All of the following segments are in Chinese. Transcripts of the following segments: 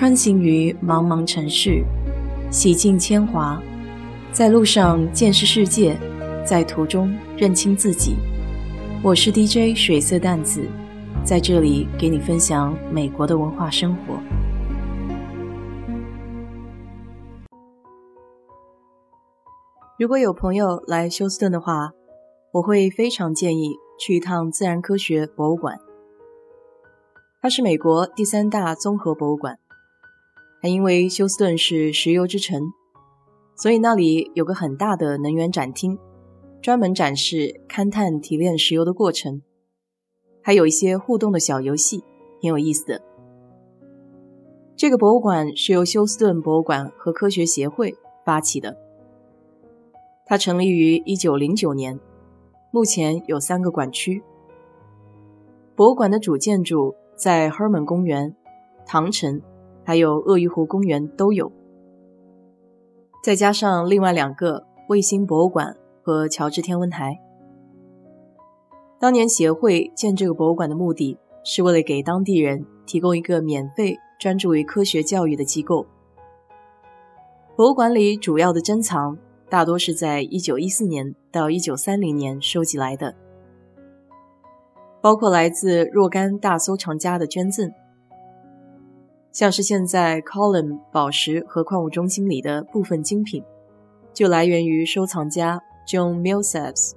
穿行于茫茫城市，洗尽铅华，在路上见识世界，在途中认清自己。我是 DJ 水色淡子，在这里给你分享美国的文化生活。如果有朋友来休斯顿的话，我会非常建议去一趟自然科学博物馆。它是美国第三大综合博物馆。还因为休斯顿是石油之城，所以那里有个很大的能源展厅，专门展示勘探提炼石油的过程，还有一些互动的小游戏，挺有意思的。这个博物馆是由休斯顿博物馆和科学协会发起的，它成立于1909年，目前有三个馆区。博物馆的主建筑在 Herman 公园，唐城。还有鳄鱼湖公园都有，再加上另外两个卫星博物馆和乔治天文台。当年协会建这个博物馆的目的是为了给当地人提供一个免费专注于科学教育的机构。博物馆里主要的珍藏大多是在1914年到1930年收集来的，包括来自若干大收藏家的捐赠。像是现在 Column 宝石和矿物中心里的部分精品，就来源于收藏家 John Millsaps。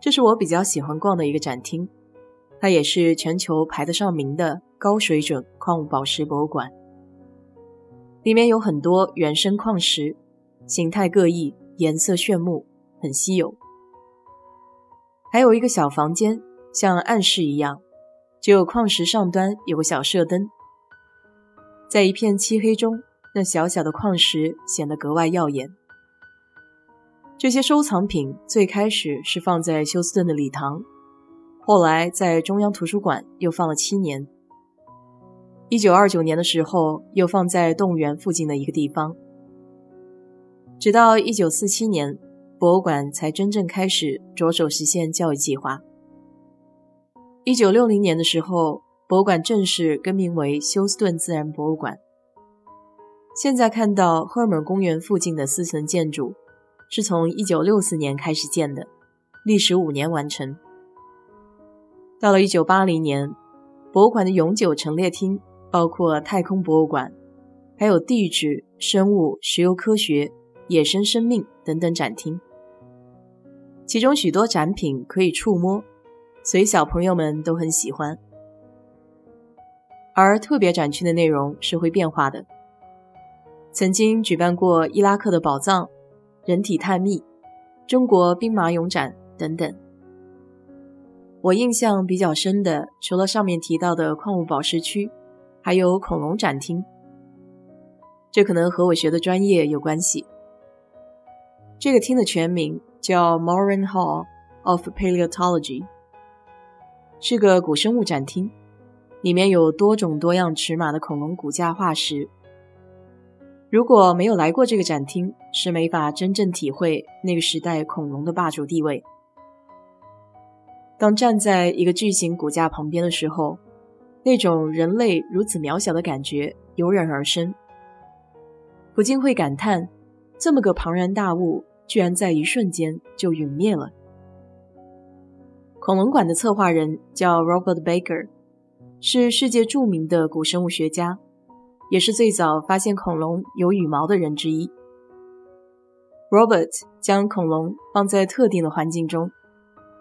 这是我比较喜欢逛的一个展厅，它也是全球排得上名的高水准矿物宝石博物馆。里面有很多原生矿石，形态各异，颜色炫目，很稀有。还有一个小房间，像暗室一样，只有矿石上端有个小射灯。在一片漆黑中，那小小的矿石显得格外耀眼。这些收藏品最开始是放在休斯顿的礼堂，后来在中央图书馆又放了七年。一九二九年的时候，又放在动物园附近的一个地方。直到一九四七年，博物馆才真正开始着手实现教育计划。一九六零年的时候。博物馆正式更名为休斯顿自然博物馆。现在看到赫尔蒙公园附近的四层建筑，是从1964年开始建的，历时五年完成。到了1980年，博物馆的永久陈列厅包括太空博物馆，还有地质、生物、石油科学、野生生命等等展厅，其中许多展品可以触摸，所以小朋友们都很喜欢。而特别展区的内容是会变化的。曾经举办过伊拉克的宝藏、人体探秘、中国兵马俑展等等。我印象比较深的，除了上面提到的矿物宝石区，还有恐龙展厅。这可能和我学的专业有关系。这个厅的全名叫 Moran Hall of Paleontology，是个古生物展厅。里面有多种多样尺码的恐龙骨架化石。如果没有来过这个展厅，是没法真正体会那个时代恐龙的霸主地位。当站在一个巨型骨架旁边的时候，那种人类如此渺小的感觉油然而生，不禁会感叹：这么个庞然大物，居然在一瞬间就陨灭了。恐龙馆的策划人叫 Robert Baker。是世界著名的古生物学家，也是最早发现恐龙有羽毛的人之一。Robert 将恐龙放在特定的环境中，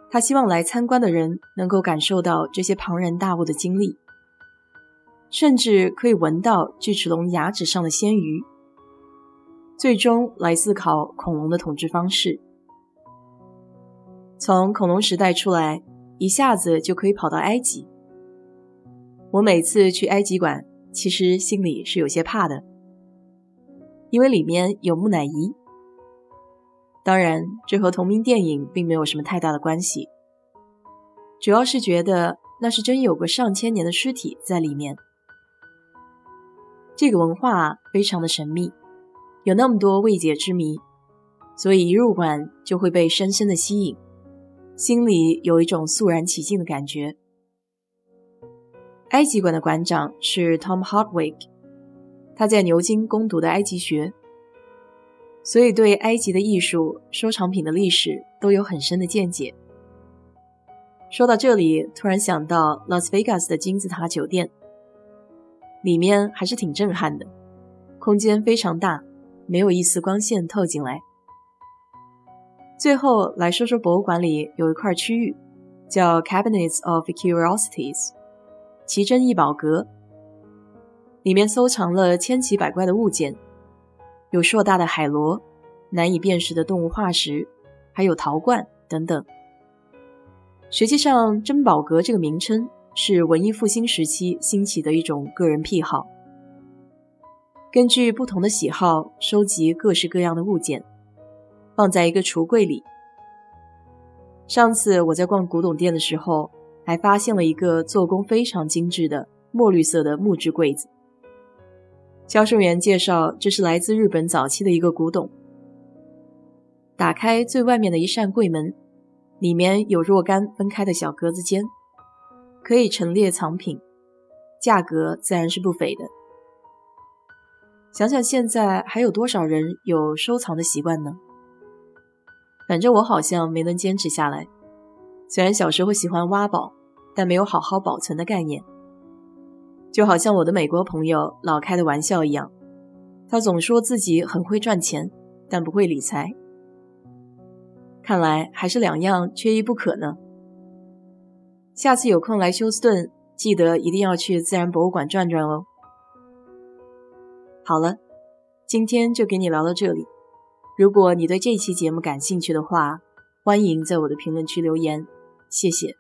他希望来参观的人能够感受到这些庞然大物的经历，甚至可以闻到锯齿龙牙齿上的鲜鱼，最终来思考恐龙的统治方式。从恐龙时代出来，一下子就可以跑到埃及。我每次去埃及馆，其实心里是有些怕的，因为里面有木乃伊。当然，这和同名电影并没有什么太大的关系，主要是觉得那是真有个上千年的尸体在里面。这个文化非常的神秘，有那么多未解之谜，所以一入馆就会被深深的吸引，心里有一种肃然起敬的感觉。埃及馆的馆长是 Tom Hardwick，他在牛津攻读的埃及学，所以对埃及的艺术、收藏品的历史都有很深的见解。说到这里，突然想到拉斯维加斯的金字塔酒店，里面还是挺震撼的，空间非常大，没有一丝光线透进来。最后来说说博物馆里有一块区域，叫 Cabinets of Curiosities，奇珍异宝阁，里面收藏了千奇百怪的物件，有硕大的海螺、难以辨识的动物化石，还有陶罐等等。实际上，珍宝阁这个名称是文艺复兴时期兴起的一种个人癖好，根据不同的喜好收集各式各样的物件，放在一个橱柜里。上次我在逛古董店的时候，还发现了一个做工非常精致的墨绿色的木质柜子。销售员介绍，这是来自日本早期的一个古董。打开最外面的一扇柜门。里面有若干分开的小格子间，可以陈列藏品，价格自然是不菲的。想想现在还有多少人有收藏的习惯呢？反正我好像没能坚持下来。虽然小时候喜欢挖宝，但没有好好保存的概念。就好像我的美国朋友老开的玩笑一样，他总说自己很会赚钱，但不会理财。看来还是两样缺一不可呢。下次有空来休斯顿，记得一定要去自然博物馆转转哦。好了，今天就给你聊到这里。如果你对这期节目感兴趣的话，欢迎在我的评论区留言，谢谢。